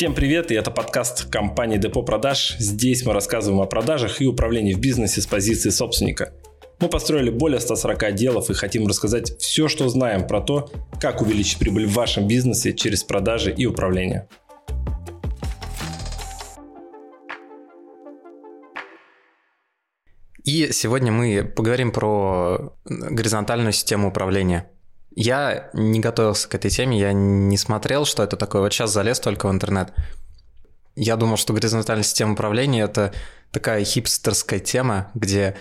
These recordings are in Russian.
Всем привет, и это подкаст компании Депо Продаж. Здесь мы рассказываем о продажах и управлении в бизнесе с позиции собственника. Мы построили более 140 отделов и хотим рассказать все, что знаем про то, как увеличить прибыль в вашем бизнесе через продажи и управление. И сегодня мы поговорим про горизонтальную систему управления. Я не готовился к этой теме, я не смотрел, что это такое. Вот сейчас залез только в интернет. Я думал, что горизонтальная система управления – это такая хипстерская тема, где,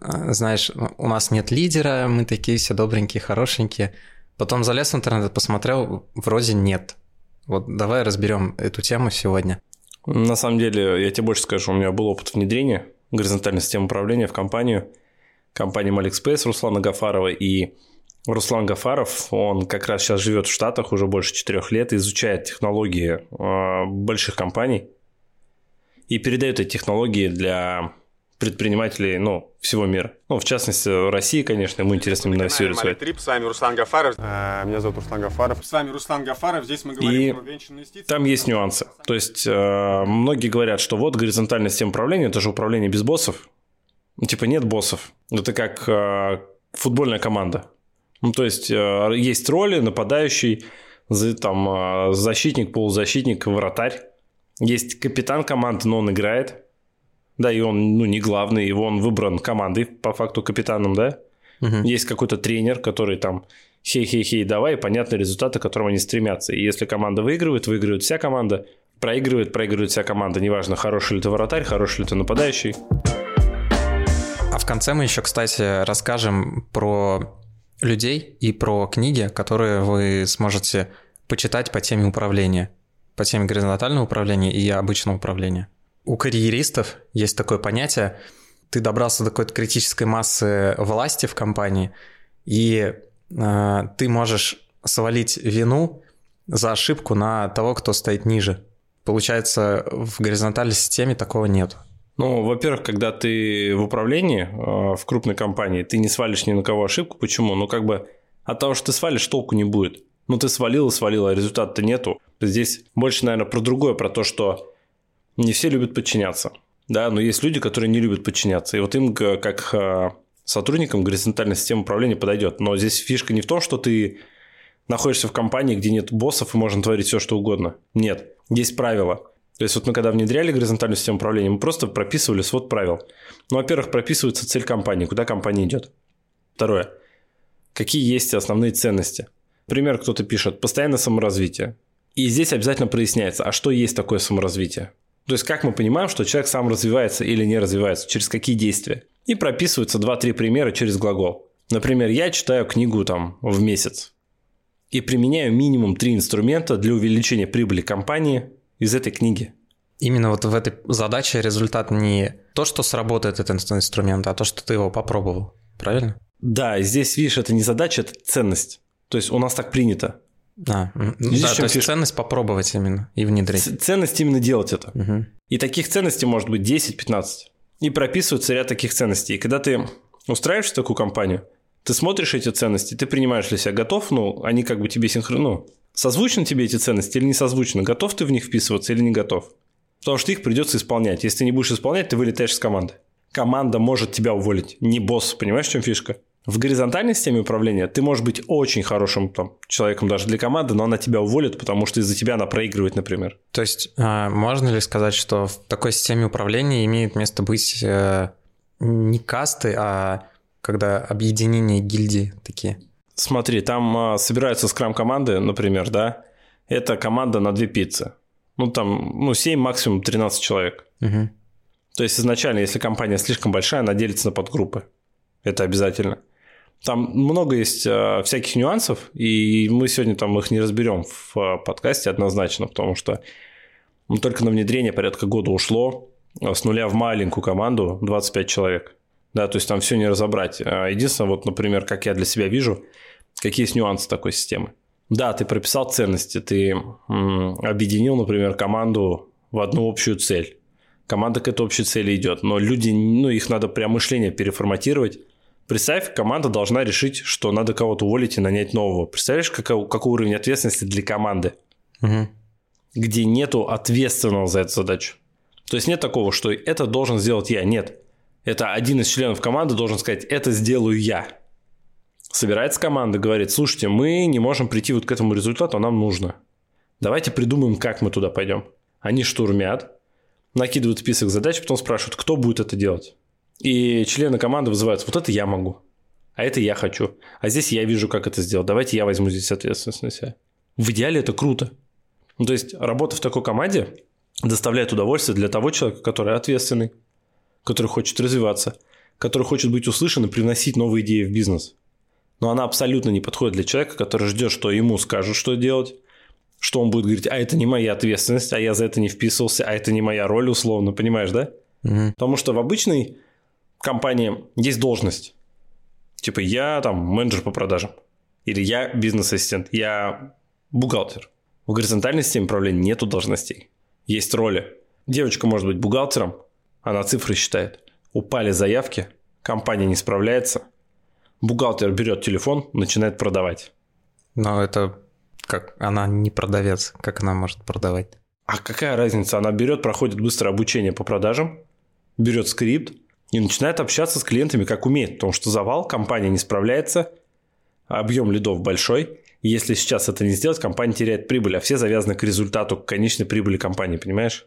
а, знаешь, у нас нет лидера, мы такие все добренькие, хорошенькие. Потом залез в интернет, посмотрел, вроде нет. Вот давай разберем эту тему сегодня. На самом деле, я тебе больше скажу, у меня был опыт внедрения горизонтальной системы управления в компанию, компанию Malixpace Руслана Гафарова, и Руслан Гафаров, он как раз сейчас живет в Штатах уже больше четырех лет, изучает технологии э, больших компаний и передает эти технологии для предпринимателей ну, всего мира. Ну, в частности, в России, конечно, ему интересно именно. Трип, с вами Руслан Гафаров. А, меня зовут Руслан Гафаров. С вами Руслан Гафаров. Здесь мы говорим и про венчурные инвестиции. Там есть нюансы. То есть, э, многие говорят, что вот горизонтальная система управления – это же управление без боссов. Ну, типа нет боссов. Это как э, футбольная команда. Ну, то есть, э, есть роли, нападающий, там, э, защитник, полузащитник, вратарь. Есть капитан команды, но он играет. Да, и он, ну, не главный, его он выбран командой, по факту капитаном, да. Угу. Есть какой-то тренер, который там хей-хей-хей, давай, и понятные результаты, к которым они стремятся. И если команда выигрывает, выигрывает вся команда, проигрывает, проигрывает вся команда. Неважно, хороший ли ты вратарь, хороший ли ты нападающий. А в конце мы еще, кстати, расскажем про людей и про книги, которые вы сможете почитать по теме управления, по теме горизонтального управления и обычного управления. У карьеристов есть такое понятие, ты добрался до какой-то критической массы власти в компании, и э, ты можешь свалить вину за ошибку на того, кто стоит ниже. Получается, в горизонтальной системе такого нет. Ну, во-первых, когда ты в управлении э, в крупной компании, ты не свалишь ни на кого ошибку. Почему? Ну, как бы от того, что ты свалишь, толку не будет. Ну, ты свалил и свалил, а результата-то нету. Здесь больше, наверное, про другое, про то, что не все любят подчиняться. Да, но есть люди, которые не любят подчиняться. И вот им, как э, сотрудникам, горизонтальная система управления подойдет. Но здесь фишка не в том, что ты находишься в компании, где нет боссов и можно творить все, что угодно. Нет. Есть правила. То есть вот мы когда внедряли горизонтальную систему управления, мы просто прописывали свод правил. Ну, во-первых, прописывается цель компании, куда компания идет. Второе. Какие есть основные ценности. Например, кто-то пишет «постоянное саморазвитие». И здесь обязательно проясняется, а что есть такое саморазвитие. То есть как мы понимаем, что человек сам развивается или не развивается, через какие действия. И прописываются 2-3 примера через глагол. Например, я читаю книгу там в месяц и применяю минимум 3 инструмента для увеличения прибыли компании из этой книги. Именно вот в этой задаче результат не то, что сработает этот инструмент, а то, что ты его попробовал. Правильно? Да, здесь, видишь, это не задача, это ценность. То есть у нас так принято. А, Видишь, да, то есть фиш... ценность попробовать именно и внедрить. Ц- ценность именно делать это. Угу. И таких ценностей может быть 10-15. И прописывается ряд таких ценностей. И когда ты устраиваешься в такую компанию, ты смотришь эти ценности, ты принимаешь для себя готов, ну, они как бы тебе синхронно, ну, Созвучны тебе эти ценности или не созвучны? Готов ты в них вписываться или не готов? Потому что их придется исполнять. Если ты не будешь исполнять, ты вылетаешь с команды. Команда может тебя уволить, не босс. Понимаешь, в чем фишка? В горизонтальной системе управления ты можешь быть очень хорошим там, человеком даже для команды, но она тебя уволит, потому что из-за тебя она проигрывает, например. То есть а, можно ли сказать, что в такой системе управления имеет место быть э, не касты, а когда объединение гильдии такие? Смотри, там а, собираются скрам-команды, например, да, это команда на две пиццы. Ну, там, ну, 7, максимум 13 человек. Угу. То есть, изначально, если компания слишком большая, она делится на подгруппы. Это обязательно. Там много есть э, всяких нюансов, и мы сегодня там их не разберем в э, подкасте однозначно, потому что ну, только на внедрение порядка года ушло с нуля в маленькую команду 25 человек. Да, то есть там все не разобрать. Единственное, вот, например, как я для себя вижу, какие есть нюансы такой системы. Да, ты прописал ценности, ты объединил, например, команду в одну общую цель. Команда к этой общей цели идет, но люди, ну, их надо прям мышление переформатировать. Представь, команда должна решить, что надо кого-то уволить и нанять нового. Представляешь, какой, какой уровень ответственности для команды? Угу. где нету ответственного за эту задачу. То есть нет такого, что это должен сделать я. Нет. Это один из членов команды должен сказать, это сделаю я. Собирается команда, говорит, слушайте, мы не можем прийти вот к этому результату, а нам нужно. Давайте придумаем, как мы туда пойдем. Они штурмят, накидывают список задач, потом спрашивают, кто будет это делать. И члены команды вызываются, вот это я могу, а это я хочу. А здесь я вижу, как это сделать. Давайте я возьму здесь ответственность на себя. В идеале это круто. Ну, то есть, работа в такой команде доставляет удовольствие для того человека, который ответственный, который хочет развиваться, который хочет быть услышан и привносить новые идеи в бизнес. Но она абсолютно не подходит для человека, который ждет, что ему скажут, что делать, что он будет говорить, а это не моя ответственность, а я за это не вписывался, а это не моя роль, условно, понимаешь, да? Угу. Потому что в обычной компании есть должность. Типа я там менеджер по продажам. Или я бизнес-ассистент, я бухгалтер. В горизонтальной системе управления нету должностей. Есть роли. Девочка может быть бухгалтером, она цифры считает. Упали заявки, компания не справляется. Бухгалтер берет телефон, начинает продавать. Но это как она не продавец, как она может продавать? А какая разница? Она берет, проходит быстрое обучение по продажам, берет скрипт и начинает общаться с клиентами как умеет, потому что завал, компания не справляется, объем лидов большой. И если сейчас это не сделать, компания теряет прибыль, а все завязаны к результату, к конечной прибыли компании, понимаешь?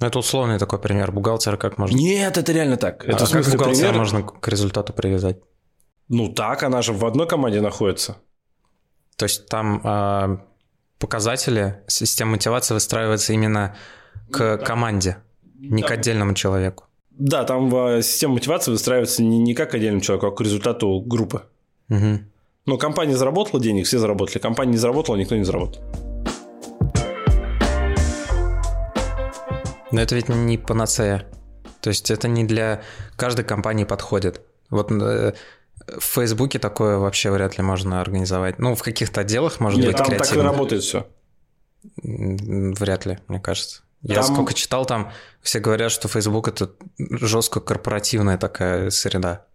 Ну, это условный такой пример. Бухгалтера как можно... Нет, это реально так. Это а как бухгалтера пример... можно к результату привязать? Ну так, она же в одной команде находится. То есть там э, показатели, система мотивации выстраивается именно к команде, не да. к отдельному человеку. Да, там э, система мотивации выстраивается не, не как к отдельному человеку, а к результату группы. Угу. Но компания заработала денег, все заработали. Компания не заработала, никто не заработал. Но это ведь не панацея. То есть это не для каждой компании подходит. Вот э, в Фейсбуке такое вообще вряд ли можно организовать. Ну, в каких-то отделах может Нет, быть там креативно. так и работает все. Вряд ли, мне кажется. Я там... сколько читал, там все говорят, что Facebook это жестко корпоративная такая среда.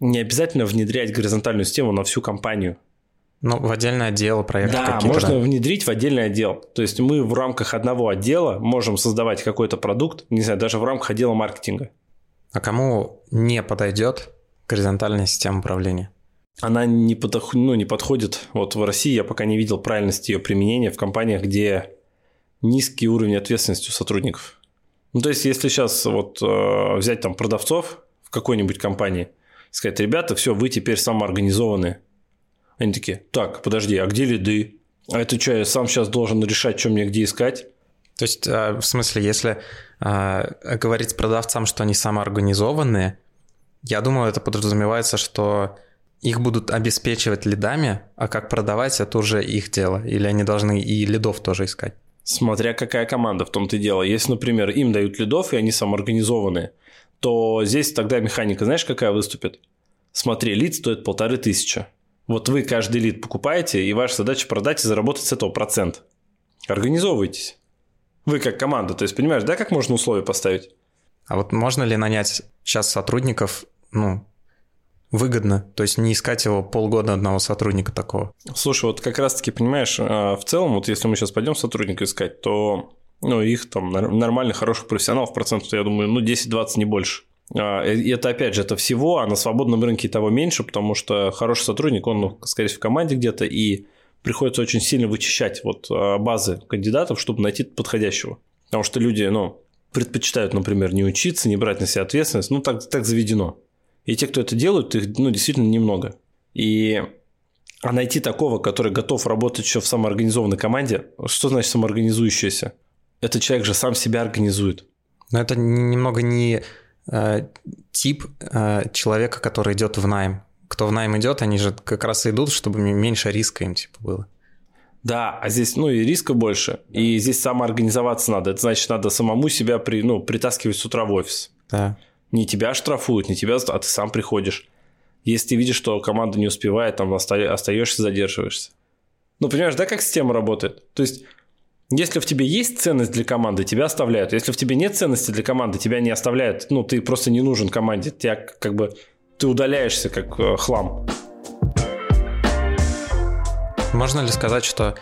Не обязательно внедрять горизонтальную систему на всю компанию. Ну, в отдельное отдел проекты да, какие-то. Можно да, внедрить в отдельный отдел. То есть мы в рамках одного отдела можем создавать какой-то продукт, не знаю, даже в рамках отдела маркетинга. А кому не подойдет горизонтальная система управления? Она не, подох... ну, не подходит. Вот в России я пока не видел правильности ее применения в компаниях, где низкий уровень ответственности у сотрудников. Ну, то есть, если сейчас вот э, взять там продавцов в какой-нибудь компании, сказать, ребята, все, вы теперь самоорганизованные. Они такие, так, подожди, а где лиды? А это что, я сам сейчас должен решать, что мне где искать? То есть, э, в смысле, если э, говорить продавцам, что они самоорганизованные, я думаю, это подразумевается, что их будут обеспечивать лидами, а как продавать, это уже их дело. Или они должны и лидов тоже искать. Смотря какая команда, в том-то дело. Если, например, им дают лидов, и они самоорганизованные, то здесь тогда механика, знаешь, какая выступит? Смотри, лид стоит полторы тысячи. Вот вы каждый лид покупаете, и ваша задача продать и заработать с этого процент. Организовывайтесь. Вы как команда, то есть понимаешь, да, как можно условия поставить? А вот можно ли нанять сейчас сотрудников ну, выгодно. То есть не искать его полгода одного сотрудника такого. Слушай, вот как раз-таки, понимаешь, а, в целом, вот если мы сейчас пойдем сотрудника искать, то ну, их там нормальных, хороших профессионалов процентов, я думаю, ну, 10-20, не больше. А, и это, опять же, это всего, а на свободном рынке того меньше, потому что хороший сотрудник, он, ну, скорее всего, в команде где-то, и приходится очень сильно вычищать вот а, базы кандидатов, чтобы найти подходящего. Потому что люди, ну, предпочитают, например, не учиться, не брать на себя ответственность, ну, так, так заведено. И те, кто это делают, их ну, действительно немного. И а найти такого, который готов работать еще в самоорганизованной команде, что значит самоорганизующийся? Этот человек же сам себя организует. Но это немного не э, тип э, человека, который идет в найм. Кто в найм идет, они же как раз идут, чтобы меньше риска им типа было. Да, а здесь, ну, и риска больше, и здесь самоорганизоваться надо. Это значит, надо самому себя при, ну, притаскивать с утра в офис. Да. Не тебя штрафуют, не тебя, а ты сам приходишь. Если ты видишь, что команда не успевает, там остаешься, задерживаешься. Ну, понимаешь, да, как система работает? То есть, если в тебе есть ценность для команды, тебя оставляют. Если в тебе нет ценности для команды, тебя не оставляют. Ну, ты просто не нужен команде. Тебя как бы ты удаляешься как э, хлам. Можно ли сказать, что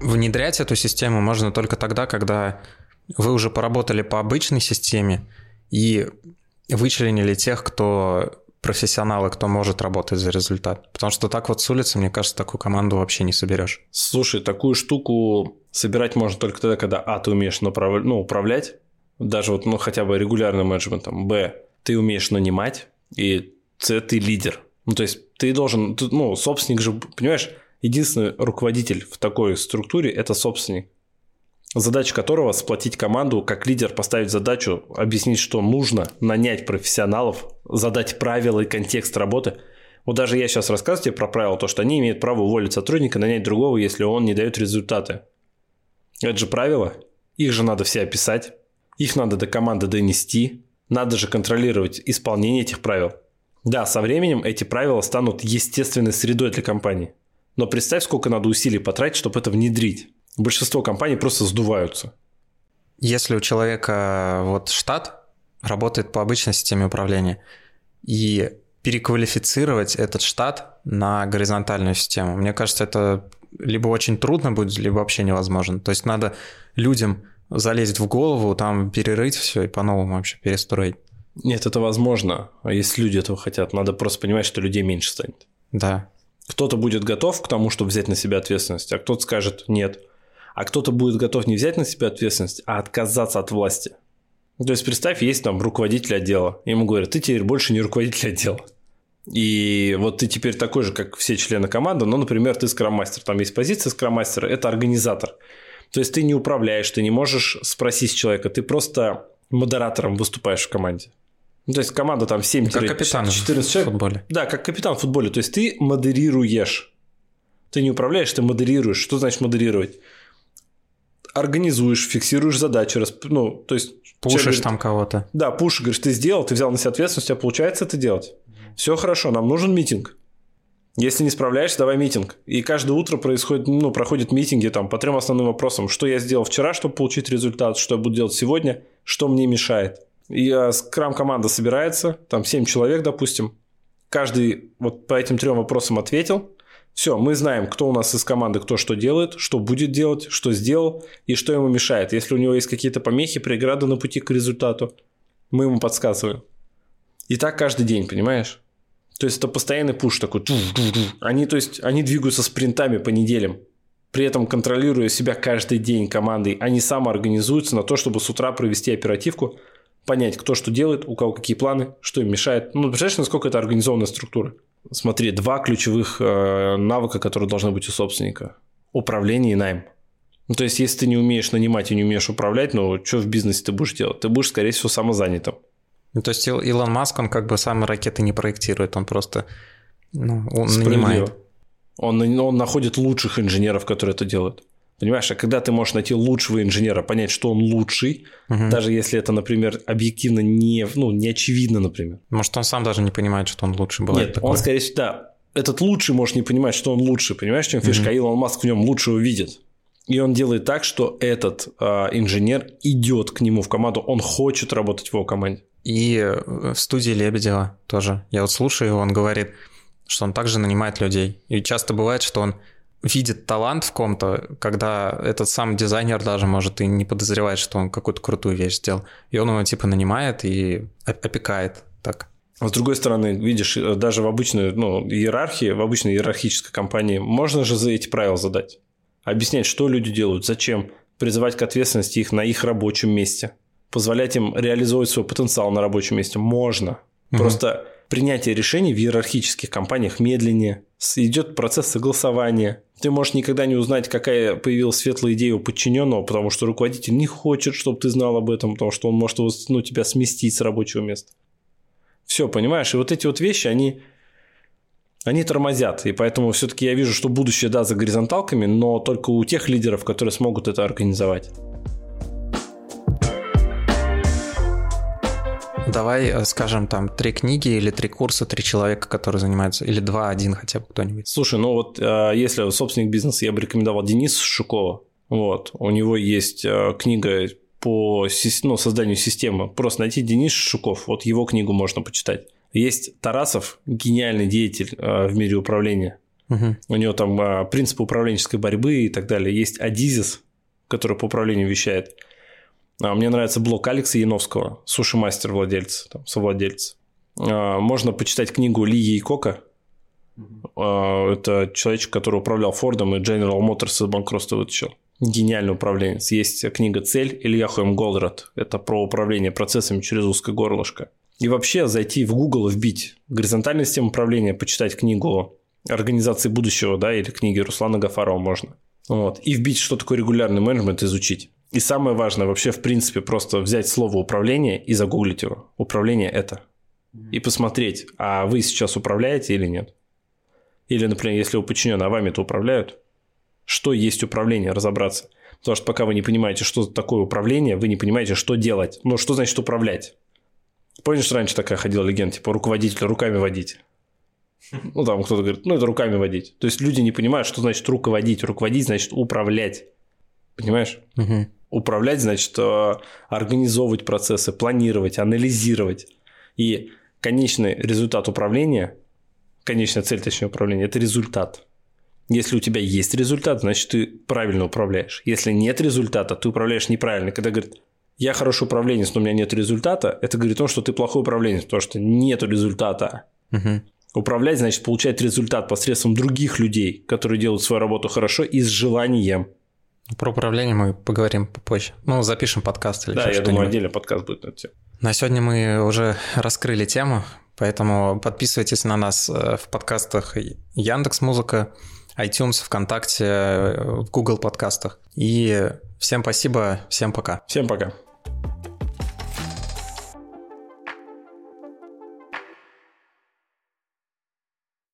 внедрять эту систему можно только тогда, когда вы уже поработали по обычной системе и вычленили тех, кто профессионалы, кто может работать за результат. Потому что так вот с улицы, мне кажется, такую команду вообще не соберешь. Слушай, такую штуку собирать можно только тогда, когда А, ты умеешь направ... ну, управлять, даже вот, ну, хотя бы регулярным менеджментом, Б, ты умеешь нанимать, и С, ты лидер. Ну, то есть ты должен, ну, собственник же, понимаешь, единственный руководитель в такой структуре – это собственник задача которого сплотить команду, как лидер поставить задачу, объяснить, что нужно, нанять профессионалов, задать правила и контекст работы. Вот даже я сейчас рассказываю тебе про правила, то, что они имеют право уволить сотрудника, нанять другого, если он не дает результаты. Это же правила. Их же надо все описать. Их надо до команды донести. Надо же контролировать исполнение этих правил. Да, со временем эти правила станут естественной средой для компании. Но представь, сколько надо усилий потратить, чтобы это внедрить большинство компаний просто сдуваются. Если у человека вот штат работает по обычной системе управления, и переквалифицировать этот штат на горизонтальную систему, мне кажется, это либо очень трудно будет, либо вообще невозможно. То есть надо людям залезть в голову, там перерыть все и по-новому вообще перестроить. Нет, это возможно. А если люди этого хотят, надо просто понимать, что людей меньше станет. Да. Кто-то будет готов к тому, чтобы взять на себя ответственность, а кто-то скажет нет а кто-то будет готов не взять на себя ответственность, а отказаться от власти. То есть представь, есть там руководитель отдела, ему говорят, ты теперь больше не руководитель отдела. И вот ты теперь такой же, как все члены команды, но, например, ты скрам-мастер, там есть позиция скрам-мастера, это организатор. То есть ты не управляешь, ты не можешь спросить человека, ты просто модератором выступаешь в команде. Ну, то есть команда там 7 Как капитан 14 человек. в футболе. Да, как капитан в футболе. То есть ты модерируешь. Ты не управляешь, ты модерируешь. Что значит модерировать? организуешь, фиксируешь задачи, расп... ну, то есть... Пушишь говорит, там кого-то. Да, пушишь, говоришь, ты сделал, ты взял на себя ответственность, у тебя получается это делать. Все хорошо, нам нужен митинг. Если не справляешься, давай митинг. И каждое утро происходит, ну, проходят митинги там, по трем основным вопросам. Что я сделал вчера, чтобы получить результат, что я буду делать сегодня, что мне мешает. И а, скрам-команда собирается, там 7 человек, допустим. Каждый вот по этим трем вопросам ответил, все, мы знаем, кто у нас из команды, кто что делает, что будет делать, что сделал и что ему мешает. Если у него есть какие-то помехи, преграды на пути к результату, мы ему подсказываем. И так каждый день, понимаешь? То есть это постоянный пуш такой. Они, то есть, они двигаются спринтами по неделям. При этом контролируя себя каждый день командой, они самоорганизуются на то, чтобы с утра провести оперативку, понять, кто что делает, у кого какие планы, что им мешает. Ну, представляешь, насколько это организованная структура? Смотри, два ключевых э, навыка, которые должны быть у собственника. Управление и найм. Ну, то есть, если ты не умеешь нанимать и не умеешь управлять, ну, что в бизнесе ты будешь делать? Ты будешь, скорее всего, самозанятым. Ну, то есть, Илон Маск, он как бы сам ракеты не проектирует, он просто ну, он нанимает. Он, он находит лучших инженеров, которые это делают. Понимаешь, а когда ты можешь найти лучшего инженера, понять, что он лучший, угу. даже если это, например, объективно не, ну, не очевидно, например. Может, он сам даже не понимает, что он лучший бывает Нет, такое. он, скорее всего, да, этот лучший может не понимать, что он лучший, понимаешь, чем фишка, угу. Илон Маск в нем лучшего видит. И он делает так, что этот э, инженер идет к нему в команду, он хочет работать в его команде. И в студии Лебедева тоже. Я вот слушаю его, он говорит, что он также нанимает людей. И часто бывает, что он видит талант в ком-то, когда этот сам дизайнер даже может и не подозревать, что он какую-то крутую вещь сделал. И он его типа нанимает и опекает так. А с другой стороны, видишь, э, даже в обычной ну, иерархии, в обычной иерархической компании можно же за эти правила задать. Объяснять, что люди делают, зачем, призывать к ответственности их на их рабочем месте, позволять им реализовывать свой потенциал на рабочем месте. Можно. Угу. Просто принятие решений в иерархических компаниях медленнее, идет процесс согласования. Ты можешь никогда не узнать, какая появилась светлая идея у подчиненного, потому что руководитель не хочет, чтобы ты знал об этом, потому что он может ну, тебя сместить с рабочего места. Все, понимаешь? И вот эти вот вещи, они, они тормозят. И поэтому все-таки я вижу, что будущее, да, за горизонталками, но только у тех лидеров, которые смогут это организовать. Давай э, скажем там три книги или три курса, три человека, которые занимаются, или два, один хотя бы кто-нибудь. Слушай, ну вот э, если собственник бизнеса, я бы рекомендовал Денис Шукова. Вот, у него есть э, книга по ну, созданию системы. Просто найти Денис Шуков, вот его книгу можно почитать. Есть Тарасов, гениальный деятель в мире управления. Угу. У него там принципы управленческой борьбы и так далее. Есть Адизис, который по управлению вещает. А, мне нравится блог Алекса Яновского, суши-мастер владельца, там, совладелец. А, можно почитать книгу Ли Ейкока. А, это человечек, который управлял Фордом и General Motors из банкротства вытащил. Гениальный управленец. Есть книга «Цель» Илья Хоем Голдрат. Это про управление процессами через узкое горлышко. И вообще зайти в Google и вбить горизонтальная система управления, почитать книгу организации будущего, да, или книги Руслана Гафарова можно. Вот. И вбить, что такое регулярный менеджмент, изучить. И самое важное, вообще, в принципе, просто взять слово управление и загуглить его. Управление это. И посмотреть, а вы сейчас управляете или нет. Или, например, если у подчиненного, а вами это управляют, что есть управление, разобраться. Потому что пока вы не понимаете, что такое управление, вы не понимаете, что делать. Ну, что значит управлять? Помнишь, раньше такая ходила легенда, типа руководитель руками водить? Ну, там кто-то говорит, ну, это руками водить. То есть люди не понимают, что значит руководить. Руководить значит управлять. Понимаешь? Угу. Управлять значит э, организовывать процессы, планировать, анализировать. И конечный результат управления, конечная цель, точнее, управления – это результат. Если у тебя есть результат, значит, ты правильно управляешь. Если нет результата, ты управляешь неправильно. Когда говорит, я хороший управленец, но у меня нет результата, это говорит о том, что ты плохой управленец, потому что нет результата. Угу. Управлять значит получать результат посредством других людей, которые делают свою работу хорошо и с желанием. Про управление мы поговорим попозже. Ну, запишем подкаст или Да, я думаю, отдельный подкаст будет на эту тему. На сегодня мы уже раскрыли тему, поэтому подписывайтесь на нас э, в подкастах Яндекс Музыка, iTunes, ВКонтакте, э, в Google подкастах. И всем спасибо, всем пока. Всем пока.